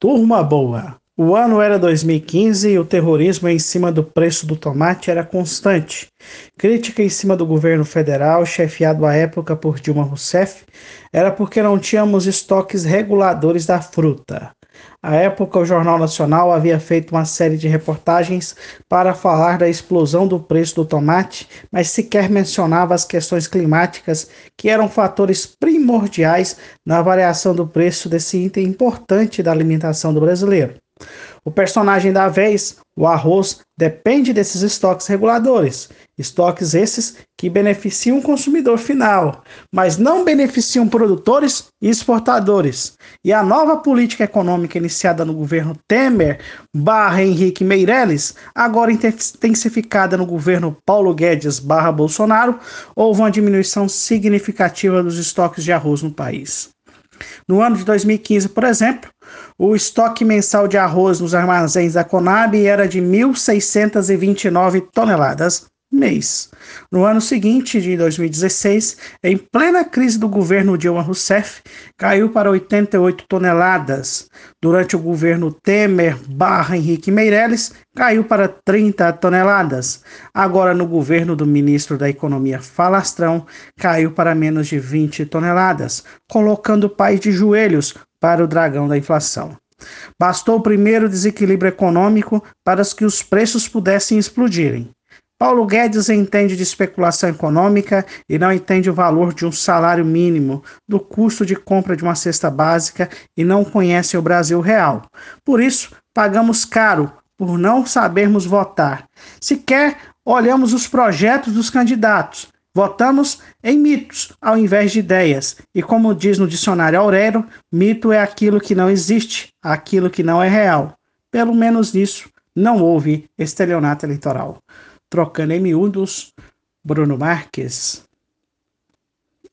Turma boa! O ano era 2015 e o terrorismo em cima do preço do tomate era constante. Crítica em cima do governo federal, chefiado à época por Dilma Rousseff, era porque não tínhamos estoques reguladores da fruta. À época, o Jornal Nacional havia feito uma série de reportagens para falar da explosão do preço do tomate, mas sequer mencionava as questões climáticas, que eram fatores primordiais na variação do preço desse item importante da alimentação do brasileiro. O personagem da vez, o arroz, depende desses estoques reguladores, estoques esses que beneficiam o consumidor final, mas não beneficiam produtores e exportadores. E a nova política econômica iniciada no governo Temer barra Henrique Meirelles, agora intensificada no governo Paulo Guedes barra Bolsonaro, houve uma diminuição significativa dos estoques de arroz no país. No ano de 2015, por exemplo, o estoque mensal de arroz nos armazéns da Conab era de 1.629 toneladas mês. No ano seguinte, de 2016, em plena crise do governo Dilma Rousseff, caiu para 88 toneladas. Durante o governo Temer barra Henrique Meirelles, caiu para 30 toneladas. Agora, no governo do ministro da Economia Falastrão, caiu para menos de 20 toneladas, colocando o país de joelhos para o dragão da inflação. Bastou o primeiro desequilíbrio econômico para que os preços pudessem explodirem. Paulo Guedes entende de especulação econômica e não entende o valor de um salário mínimo, do custo de compra de uma cesta básica e não conhece o Brasil real. Por isso, pagamos caro por não sabermos votar. Sequer olhamos os projetos dos candidatos. Votamos em mitos ao invés de ideias. E como diz no dicionário Aurélio, mito é aquilo que não existe, aquilo que não é real. Pelo menos nisso não houve estelionato eleitoral trocando em miúdos, Bruno Marques.